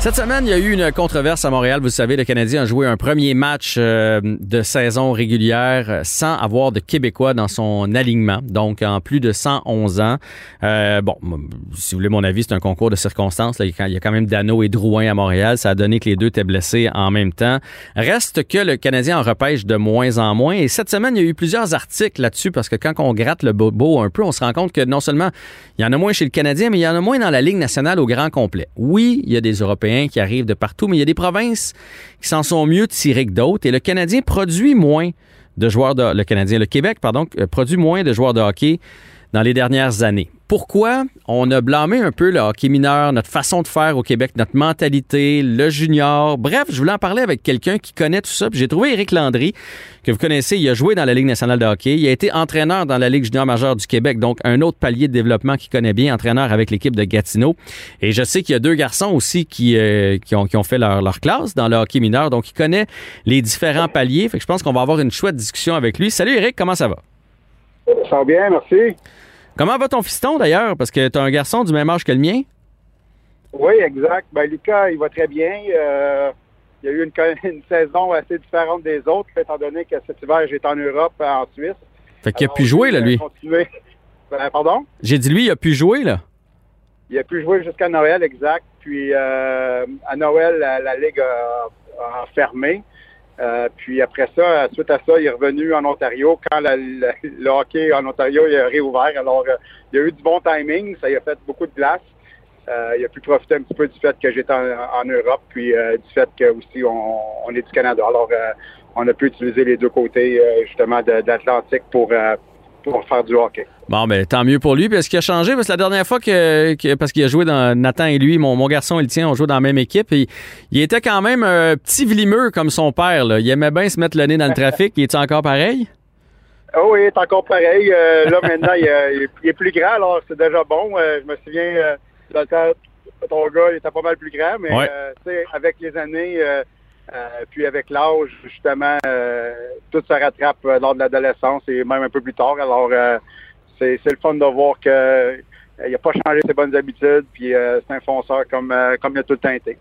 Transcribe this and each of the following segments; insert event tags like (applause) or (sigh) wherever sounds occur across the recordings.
Cette semaine, il y a eu une controverse à Montréal. Vous savez, le Canadien a joué un premier match euh, de saison régulière euh, sans avoir de Québécois dans son alignement, donc en plus de 111 ans. Euh, bon, si vous voulez mon avis, c'est un concours de circonstances. Là. Il y a- il y a quand même Dano et Drouin à Montréal. Ça a donné que les deux étaient blessés en même temps. Reste que le Canadien en repêche de moins en moins. Et cette semaine, il y a eu plusieurs articles là-dessus parce que quand on gratte le bobo un peu, on se rend compte que non seulement il y en a moins chez le Canadien, mais il y en a moins dans la Ligue nationale au grand complet. Oui, il y a des Européens qui arrivent de partout, mais il y a des provinces qui s'en sont mieux tirées que d'autres. Et le Canadien produit moins de joueurs de... Le Canadien, le Québec, pardon, euh, produit moins de joueurs de hockey dans les dernières années. Pourquoi on a blâmé un peu le hockey mineur, notre façon de faire au Québec, notre mentalité, le junior? Bref, je voulais en parler avec quelqu'un qui connaît tout ça. J'ai trouvé Éric Landry, que vous connaissez. Il a joué dans la Ligue nationale de hockey. Il a été entraîneur dans la Ligue junior majeure du Québec, donc un autre palier de développement qu'il connaît bien, entraîneur avec l'équipe de Gatineau. Et je sais qu'il y a deux garçons aussi qui, euh, ont, fait leur, classe dans le hockey mineur, donc il connaît les différents paliers. Fait je pense qu'on va avoir une chouette discussion avec lui. Salut Éric, comment ça va? Ça va bien, merci. Comment va ton fiston d'ailleurs? Parce que tu as un garçon du même âge que le mien. Oui, exact. Ben, Lucas, il va très bien. Euh, il y a eu une, (laughs) saison assez différente des autres, étant donné que cet hiver, j'étais en Europe, en Suisse. Fait qu'il a pu jouer, là, il a lui. Ben, pardon? J'ai dit lui, il a pu jouer, là. Il a pu jouer jusqu'à Noël, exact. Puis euh, à Noël, la, la Ligue a, a fermé. Euh, puis après ça, suite à ça, il est revenu en Ontario quand le hockey en Ontario a réouvert. Alors, euh, il y a eu du bon timing. Ça a fait beaucoup de glace. Euh, il a pu profiter un petit peu du fait que j'étais en, Europe, puis du fait que aussi on, est du Canada. Alors, on a pu utiliser les deux côtés justement de, de l'Atlantique pour, pour faire du hockey. Bon, ben tant mieux pour lui. Puis est-ce qu'il a changé? Parce que la dernière fois que, que- parce qu'il a joué dans Nathan et lui, mon, mon garçon et le tien, on joué dans la même équipe. Et il était quand même un petit vlimeux comme son père. Là. Il aimait bien se mettre le nez dans le trafic. Il est encore pareil? Ah oui, il est encore pareil. Euh, là, maintenant, il, euh, il est- il est plus grand, alors c'est déjà bon. Euh, je me souviens, euh, dans le temps, ton gars, il était pas mal plus grand, mais Ouais. tu sais, avec les années, euh, puis avec l'âge, justement, euh, tout se rattrape euh, lors de l'adolescence et même un peu plus tard. Alors, c'est le fun de voir que il n'a pas changé ses bonnes habitudes, puis c'est un fonceur comme, comme il a tout le temps été.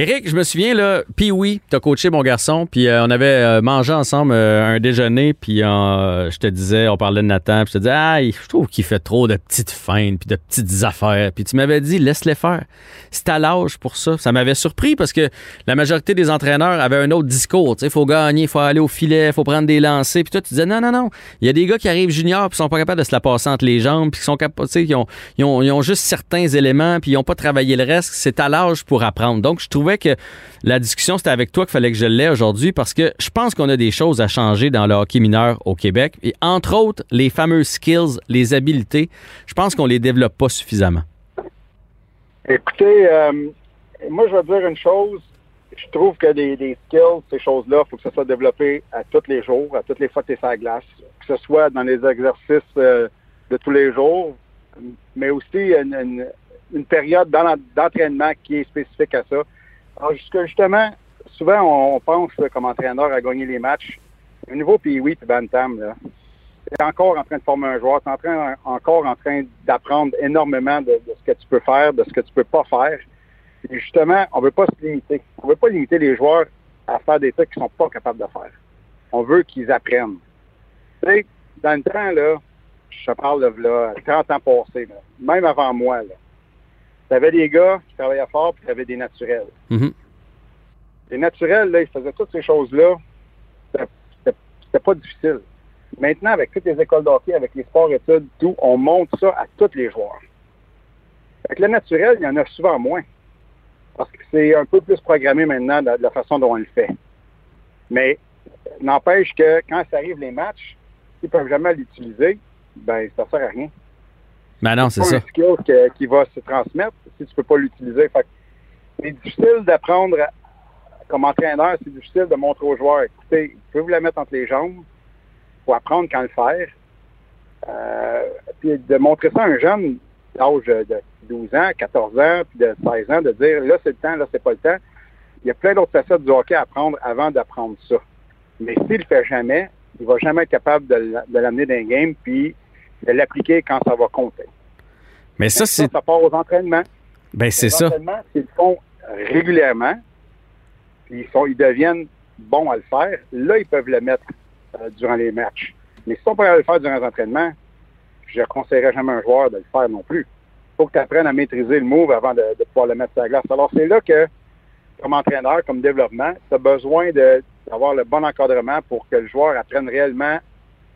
Éric, je me souviens, là, puis oui, t'as coaché mon garçon, puis euh, on avait euh, mangé ensemble euh, un déjeuner, puis euh, je te disais, on parlait de Nathan, puis je te disais, ah, je trouve qu'il fait trop de petites feintes, puis de petites affaires, puis tu m'avais dit, laisse-les faire. C'est à l'âge pour ça. Ça m'avait surpris parce que la majorité des entraîneurs avaient un autre discours, tu sais, faut gagner, faut aller au filet, faut prendre des lancers, puis toi, tu disais, non, non, non, il y a des gars qui arrivent juniors, puis sont pas capables de se la passer entre les jambes, puis qui sont capables, tu sais, ils ont, ils ont, ils ont juste certains éléments, puis ils ont pas travaillé le reste. C'est à l'âge pour apprendre. Donc, je trouvais que la discussion, c'était avec toi qu'il fallait que je l'ai aujourd'hui parce que je pense qu'on a des choses à changer dans le hockey mineur au Québec. Et entre autres, les fameux skills, les habiletés, je pense qu'on les développe pas suffisamment. Écoutez, euh, moi, je vais dire une chose. Je trouve que des, skills, ces choses-là, il faut que ça soit développé à tous les jours, à toutes les fois que tu es sur la glace. Que ce soit dans les exercices euh, de tous les jours, mais aussi une, période d'entraînement qui est spécifique à ça. Alors, justement, souvent, on, pense là, comme entraîneur à gagner les matchs. Au niveau Pee-Wee et Bantam, là, tu es encore en train de former un joueur, tu es en train, encore en train d'apprendre énormément de, ce que tu peux faire, de ce que tu peux pas faire. Et justement, on veut pas se limiter. On veut pas limiter les joueurs à faire des trucs qu'ils sont pas capables de faire. On veut qu'ils apprennent. Tu sais, dans le temps, là, je parle de là, 30 ans passés, là, même avant moi, tu avais des gars qui travaillaient fort, puis tu avais des naturels. Mhm. Les naturels, là, ils faisaient toutes ces choses-là. C'était- pas difficile. Maintenant, avec toutes les écoles d'hockey, avec les sports études, tout, on monte ça à tous les joueurs. Avec le naturel, il y en a souvent moins. Parce que c'est un peu plus programmé maintenant de, la façon dont on le fait. Mais n'empêche que quand ça arrive les matchs, s'ils peuvent jamais l'utiliser, ben ça sert à rien. Ben non, c'est ça. un skill qui va se transmettre si tu peux pas l'utiliser. C'est difficile d'apprendre comme entraîneur, c'est difficile de montrer aux joueurs, écoutez, vous pouvez vous la mettre entre les jambes, faut apprendre quand le faire. Euh, puis de montrer ça à un jeune d'âge de 12 ans, 14 ans, puis de 16 ans, de dire là c'est le temps, là c'est pas le temps. Il y a plein d'autres facettes du hockey à apprendre avant d'apprendre ça. Mais s'il le fait jamais, il va jamais être capable de l'amener dans un game puis de l'appliquer quand ça va compter. Mais ça, c'est. ça part aux entraînements. Ben, c'est Les ça. entraînements, s'ils le font régulièrement, puis ils, sont, ils deviennent bons à le faire, là, ils peuvent le mettre euh, durant les matchs. Mais si on peut le faire durant les entraînements, je ne conseillerais jamais à un joueur de le faire non plus. Il faut que tu apprennes à maîtriser le move avant de, de pouvoir le mettre sur la glace. Alors, c'est là que, comme entraîneur, comme développement, tu as besoin d'avoir le bon encadrement pour que le joueur apprenne réellement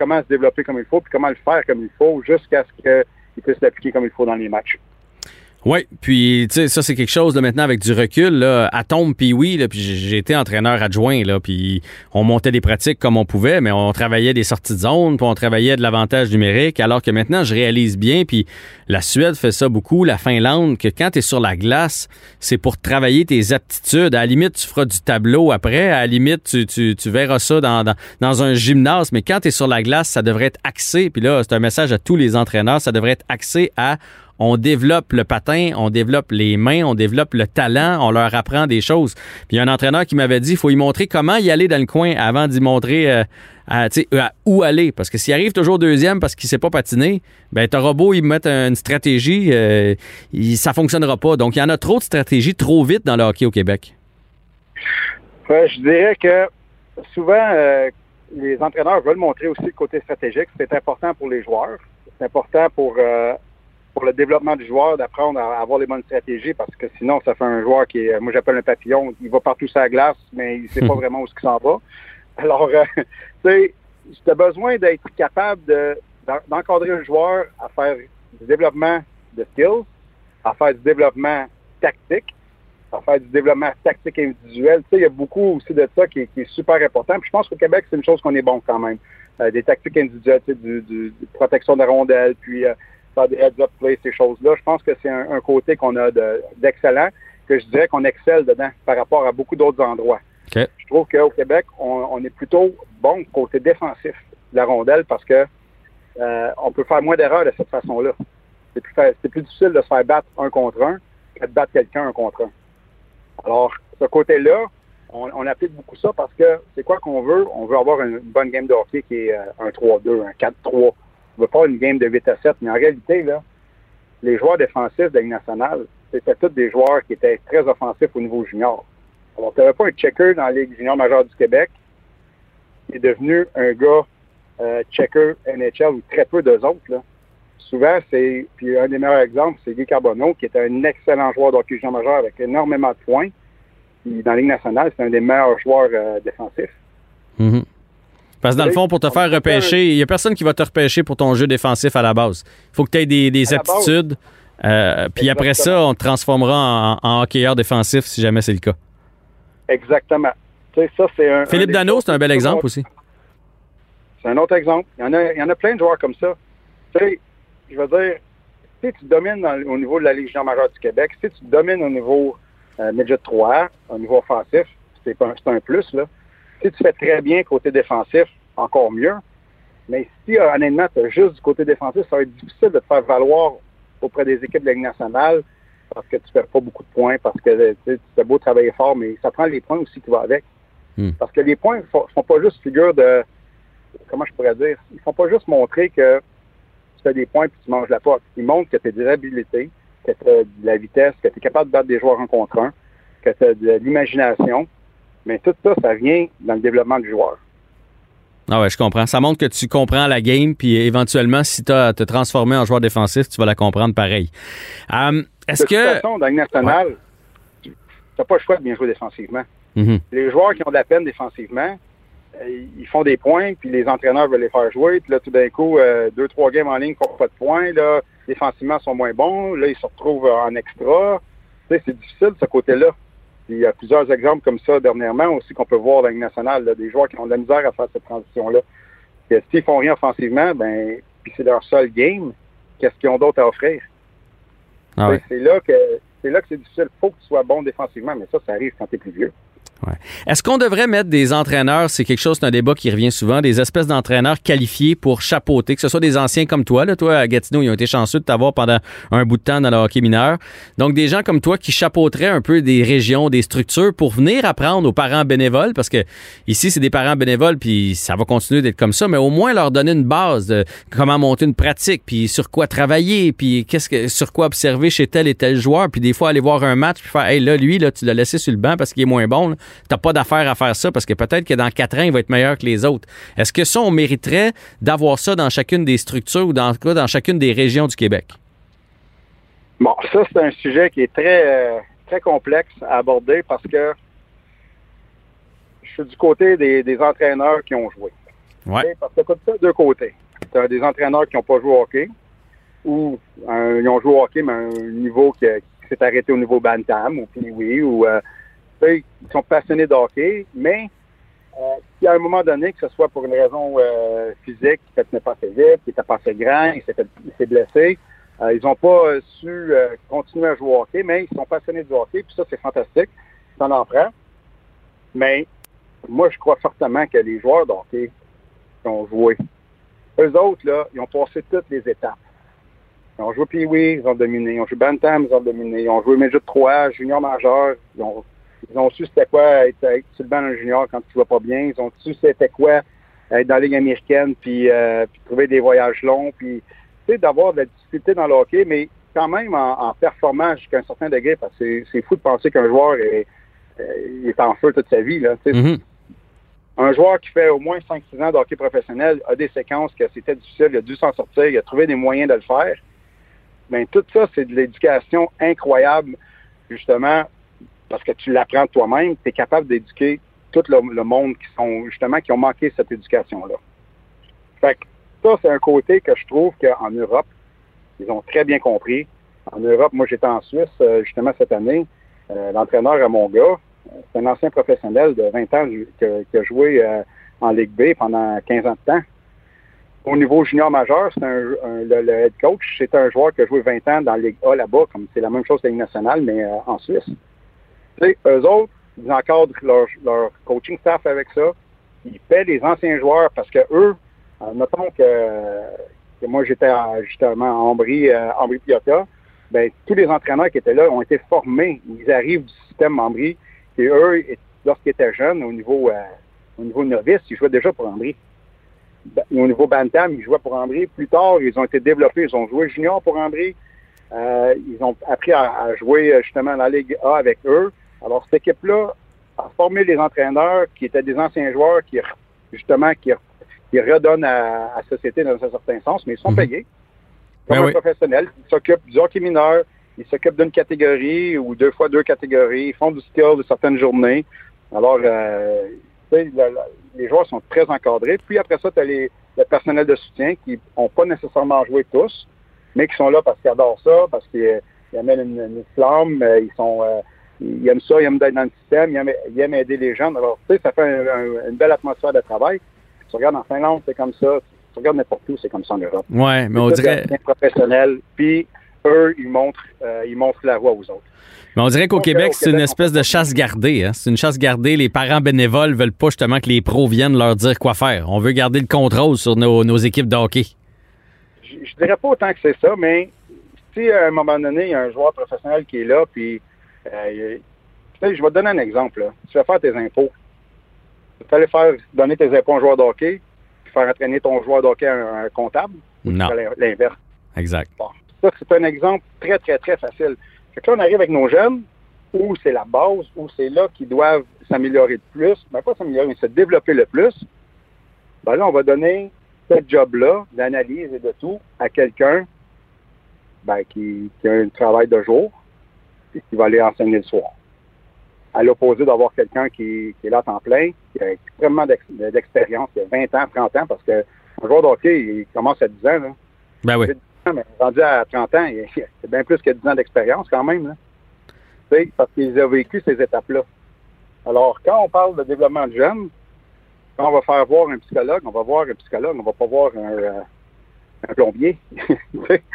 comment se développer comme il faut, puis comment le faire comme il faut, jusqu'à ce qu'il puisse l'appliquer comme il faut dans les matchs. Oui, puis tu sais, ça c'est quelque chose là, maintenant avec du recul. Là, à tombe, puis oui, puis j'ai été entraîneur adjoint, là, puis on montait des pratiques comme on pouvait, mais on travaillait des sorties de zone, puis on travaillait de l'avantage numérique, alors que maintenant je réalise bien, puis la Suède fait ça beaucoup, la Finlande, que quand tu sur la glace, c'est pour travailler tes aptitudes. À la limite, tu feras du tableau après, à la limite, tu, tu, verras ça dans, dans, dans un gymnase, mais quand tu sur la glace, ça devrait être axé, puis là, c'est un message à tous les entraîneurs, ça devrait être axé à on développe le patin, on développe les mains, on développe le talent, on leur apprend des choses. Puis il y a un entraîneur qui m'avait dit, il faut y montrer comment y aller dans le coin avant d'y montrer euh, à, où aller. Parce que s'il arrive toujours deuxième parce qu'il sait pas patiner, ben t'auras beau y mettre une stratégie, euh, il- ça fonctionnera pas. Donc il y en a trop de stratégies trop vite dans le hockey au Québec. Je dirais que souvent, euh, les entraîneurs veulent montrer aussi le côté stratégique. C'est important pour les joueurs. C'est important pour, euh, pour le développement du joueur d'apprendre à avoir les bonnes stratégies parce que sinon, ça fait un joueur qui est, moi j'appelle un papillon, il va partout sur la glace, mais il sait pas (laughs) vraiment où il s'en va. Alors, euh, (laughs) tu sais, tu as besoin d'être capable de- d'en- d'encadrer le joueur à faire du développement de skills, à faire du développement tactique, à faire du développement tactique individuel. Tu sais, il y a beaucoup aussi de ça qui est, qui est super important. Puis je pense qu'au Québec, c'est une chose qu'on est bon quand même. Euh, des tactiques individuelles, tu sais, du, protection de la rondelle, puis euh, faire des heads-up plays, ces choses-là. Je pense que c'est un, un côté qu'on a de- d'excellent, que je dirais qu'on excelle dedans par rapport à beaucoup d'autres endroits. Je trouve qu'au Québec, on, on est plutôt bon côté défensif de la rondelle parce que euh, on peut faire moins d'erreurs de cette façon-là. C'est plus, plus difficile de se faire battre un contre un que de battre quelqu'un un contre un. Alors, ce côté-là, on, on applique beaucoup ça parce que c'est quoi qu'on veut? On veut avoir une, une bonne game de hockey qui est euh, un 3-2, un 4-3. On veut pas une game de 8 à 7, mais en réalité, là, les joueurs défensifs de la Ligue nationale, c'était tous des joueurs qui étaient très offensifs au niveau junior. Alors, tu n'avais pas un checker dans la Ligue junior majeure du Québec qui est devenu un gars euh, checker NHL ou très peu d'eux autres. Souvent, c'est, puis un des meilleurs exemples, c'est Guy Carbonneau, qui est un excellent joueur de hockey junior majeur avec énormément de points. Puis dans la Ligue nationale, c'est un des meilleurs joueurs euh, défensifs. Mhm. Parce que dans le fond, pour te faire repêcher, il n'y a personne qui va te repêcher pour ton jeu défensif à la base. Il faut que tu aies des, des aptitudes. euh, puis après ça, on te transformera en, en hockeyeur défensif si jamais c'est le cas. Exactement. Ça, c'est un. Philippe un Dano, c'est un bel exemple aussi. C'est un autre exemple. Il y en a, il y en a plein de joueurs comme ça. Tu sais, je veux dire, si tu domines dans- au niveau de la Ligue junior majeure du Québec, si tu domines au niveau euh, midget 3, au niveau offensif, c'est pas un- c'est un plus, là. Si tu fais très bien côté défensif, encore mieux. Mais si, euh, honnêtement, tu as juste du côté défensif, ça va être difficile de te faire valoir auprès des équipes de la Ligue nationale parce que tu perds pas beaucoup de points, parce que tu as beau travailler fort, mais ça prend les points aussi qui vont avec. Hmm. Parce que les points ne font, pas juste figure de, comment je pourrais dire, ils font pas juste montrer que tu fais des points puis tu manges la pote. Ils montrent que tu as des habilités, que tu as de la vitesse, que tu es capable de battre des joueurs un contre un, que tu as de l'imagination. Mais tout ça, ça vient dans le développement du joueur. Ah ouais, je comprends. Ça montre que tu comprends la game, puis éventuellement, si tu as te transformer en joueur défensif, tu vas la comprendre pareil. Euh, Est-ce De toute que. façon, dans la Ligue nationale, tu n'as pas le choix de bien jouer défensivement. Mhm. Les joueurs qui ont de la peine défensivement, euh, ils font des points, puis les entraîneurs veulent les faire jouer. Puis là, tout d'un coup, euh, deux, trois games en ligne font pas de points. Là, défensivement, ils sont moins bons. Là, ils se retrouvent en extra. Tu sais, c'est difficile, ce côté-là. Puis il y a plusieurs exemples comme ça dernièrement aussi qu'on peut voir dans la Ligue nationale, là, des joueurs qui ont de la misère à faire cette transition-là. S'ils font rien offensivement, ben, puis c'est leur seul game, qu'est-ce qu'ils ont d'autre à offrir? Ah ouais. C'est là que c'est là que c'est difficile. Il faut que tu sois bon défensivement, mais ça, ça arrive quand tu es plus vieux. Est-ce qu'on devrait mettre des entraîneurs, c'est quelque chose, c'est un débat qui revient souvent, des espèces d'entraîneurs qualifiés pour chapeauter, que ce soit des anciens comme toi, là, toi à Gatineau, ils ont été chanceux de t'avoir pendant un bout de temps dans le hockey mineur. Donc des gens comme toi qui chapeauteraient un peu des régions, des structures pour venir apprendre aux parents bénévoles, parce que ici c'est des parents bénévoles, puis ça va continuer d'être comme ça, mais au moins leur donner une base de comment monter une pratique, puis sur quoi travailler, puis qu'est-ce que sur quoi observer chez tel et tel joueur, puis des fois aller voir un match, puis faire, hey là lui là tu l'as laissé sur le banc parce qu'il est moins bon. T'as pas d'affaire à faire ça parce que peut-être que dans quatre ans, il va être meilleur que les autres. Est-ce que ça, on mériterait d'avoir ça dans chacune des structures ou dans, dans chacune des régions du Québec? Bon, ça, c'est un sujet qui est très, euh, très complexe à aborder parce que je suis du côté des, des entraîneurs qui ont joué. Ouais. Parce que tu as ça de deux côtés. Tu as des entraîneurs qui n'ont pas joué au hockey ou euh, ils ont joué au hockey, mais à un niveau qui, qui s'est arrêté au niveau Bantam ou Pee-Wee ou euh, ils sont passionnés de hockey, mais euh, si à un moment donné, que ce soit pour une raison euh, physique, qui n'est pas assez vite, qui n'était pas assez grand, il s'est blessé, euh, ils n'ont pas euh, su euh, continuer à jouer au hockey, mais ils sont passionnés du hockey, puis ça, c'est fantastique. Ça en prend. Mais moi, je crois fortement que les joueurs de hockey qui ont joué, eux autres, là, ils ont passé toutes les étapes. Ils ont joué Pee-Wee, ils ont dominé. Ils ont joué Bantam, ils ont dominé. Ils ont joué Midget 3, junior majeur. Ils ont, ils ont su c'était quoi être, être sur le banc d'un junior quand tu vas pas bien. Ils ont su c'était quoi être dans la Ligue américaine, puis, euh, puis trouver des voyages longs, puis tu sais, d'avoir de la difficulté dans le hockey, mais quand même en, en performant jusqu'à un certain degré, parce que c'est- fou de penser qu'un joueur est, euh, est en feu toute sa vie. Là. Mhm. Un joueur qui fait au moins 5-6 ans de hockey professionnel a des séquences que c'était difficile, il a dû s'en sortir, il a trouvé des moyens de le faire. Bien, tout ça, c'est de l'éducation incroyable, justement, parce que tu l'apprends toi-même, tu es capable d'éduquer tout le, monde qui sont, justement, qui ont manqué cette éducation-là. Fait que ça, c'est un côté que je trouve qu'en Europe, ils ont très bien compris. En Europe, moi, j'étais en Suisse, euh, justement, cette année. Euh, L'entraîneur à mon gars, c'est un ancien professionnel de 20 ans qui a, joué euh, en Ligue B pendant 15 ans de temps. Au niveau junior majeur, c'est un, le, head coach, c'est un joueur qui a joué 20 ans dans la Ligue A là-bas, comme c'est la même chose que la Ligue nationale, mais en Suisse. Tu sais, eux autres, ils encadrent leur, leur coaching staff avec ça. Ils paient les anciens joueurs parce que eux, euh, notons que, que moi j'étais à- justement à Ambry, euh, Ambry Piotta, ben, tous les entraîneurs qui étaient là ont été formés. Ils arrivent du système Ambry. Et eux, lorsqu'ils étaient jeunes, au niveau, euh, au niveau novice, ils jouaient déjà pour Ambry. Ben, Au niveau Bantam, ils jouaient pour Ambry. Plus tard, ils ont été développés. Ils ont joué junior pour Ambry. Euh, ils ont appris à, à jouer justement dans la Ligue A avec eux. Alors, cette équipe-là a formé les entraîneurs qui étaient des anciens joueurs qui, justement, qui, qui redonnent à, à la société dans un certain sens, mais ils sont Mhm. payés. Comme Ben un oui. professionnel. Ils s'occupent du hockey mineur. Ils s'occupent d'une catégorie ou deux fois deux catégories. Ils font du skill de certaines journées. Alors, euh, les joueurs sont très encadrés. Puis après ça, tu as les, le personnel de soutien qui n'ont pas nécessairement joué tous, mais qui sont là parce qu'ils adorent ça, parce qu'ils ils amènent une, une flamme, euh, ils sont euh, ils aiment ça, ils aiment d'être dans le système, ils aiment, ils aiment aider les gens. Alors, tu sais, ça fait un- un- une belle atmosphère de travail. Tu regardes en Finlande, c'est comme ça. Tu regardes n'importe où, c'est comme ça en Europe. Ouais, mais on C'est dirait, bien professionnel. Puis eux, ils montrent, euh, ils montrent la voie aux autres. mais on dirait qu'au Québec, au c'est une espèce de chasse gardée. Hein? C'est une chasse gardée. Les parents bénévoles veulent pas justement que les pros viennent leur dire quoi faire. On veut garder le contrôle sur nos, nos équipes de hockey. je, je dirais pas autant que c'est ça, mais si à un moment donné, il y a un joueur professionnel qui est là, puis euh, je vais te donner un exemple. Là. Tu vas faire tes impôts. Tu vas aller faire donner tes impôts à un joueur de hockey, puis faire entraîner ton joueur de hockey à un, un comptable, Non. l'inverse. Exact. Bon, ça, c'est un exemple très, très, très facile. Fait que là, on arrive avec nos jeunes, où c'est la base, où c'est là qu'ils doivent s'améliorer le plus. Ben, pas s'améliorer, mais se développer le plus. ben là, on va donner ce job-là, d'analyse et de tout, à quelqu'un ben, qui, qui a un travail de jour et qui va aller enseigner le soir. À l'opposé d'avoir quelqu'un qui, qui est là à temps plein, qui a extrêmement d'ex- d'expérience, qui a 20 ans, 30 ans, parce que un joueur de hockey, il commence à 10 ans, là. Ben oui. J'ai 10 ans, mais rendu à 30 ans, il c'est bien plus que 10 ans d'expérience quand même. Là. Parce qu'ils ont vécu ces étapes-là. Alors, quand on parle de développement de jeunes, quand on va faire voir un psychologue, on va voir un psychologue, on va pas voir un, euh, un plombier. (laughs)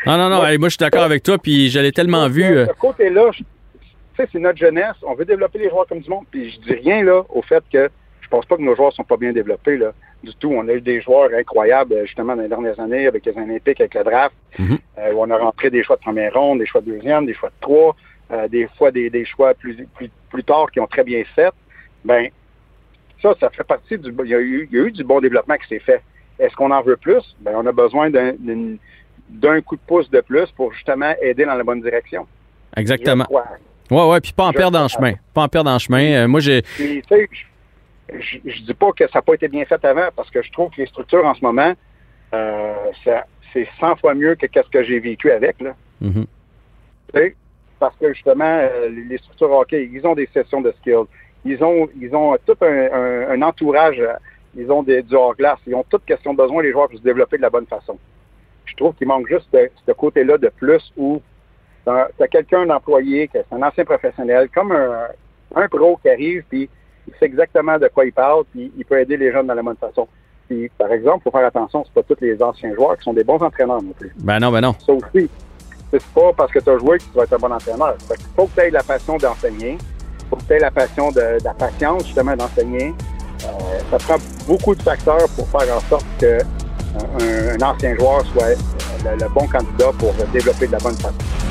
Non, non, non. Moi, je suis d'accord avec toi, puis je l'ai tellement vu. euh, Ce côté-là, je- tu sais, c'est notre jeunesse. On veut développer les joueurs comme du monde. Puis je dis rien là au fait que je pense pas que nos joueurs sont pas bien développés là. Du tout. On a eu des joueurs incroyables euh, justement dans les dernières années avec les Olympiques, avec le draft. Mhm. Euh, où on a rentré des choix de première ronde, des choix de deuxième, des choix de trois, euh, des fois des, des choix plus, plus plus tard qui ont très bien fait. Ben ça, ça fait partie du. Il y a eu, il y a eu du bon développement qui s'est fait. Est-ce qu'on en veut plus? Ben, on a besoin d'un coup de pouce de plus pour justement aider dans la bonne direction. Exactement. Ouais, ouais, puis pas en perdre en chemin. Pas en perdre en chemin. Euh, moi, j'ai. Puis, tu sais, je, je, dis pas que ça n'a pas été bien fait avant, parce que je trouve que les structures en ce moment, euh, c'est 100 fois mieux que ce que j'ai vécu avec. Là. Mhm. Tu sais, parce que justement, euh, les structures hockey, ils ont des sessions de skills. Ils ont, ils ont tout un, un- un entourage. Ils ont des, du hors-glace. Ils ont toutes questions de besoin, les joueurs, pour se développer de la bonne façon. Je trouve qu'il manque juste ce, ce côté-là de plus où tu as quelqu'un d'employé, c'est un ancien professionnel, comme un, un pro qui arrive, puis il sait exactement de quoi il parle, puis il peut aider les jeunes dans la bonne façon. Puis, par exemple, il faut faire attention, c'est pas tous les anciens joueurs qui sont des bons entraîneurs non plus. Ben non, ben non. Ça aussi, c'est pas parce que tu as joué que tu vas être un bon entraîneur. Fait qu'il faut que tu aies la passion d'enseigner. Il faut que tu aies la passion de, de la patience, justement, d'enseigner. Euh, ça prend beaucoup de facteurs pour faire en sorte que un, ancien joueur soit le, le bon candidat pour développer de la bonne façon.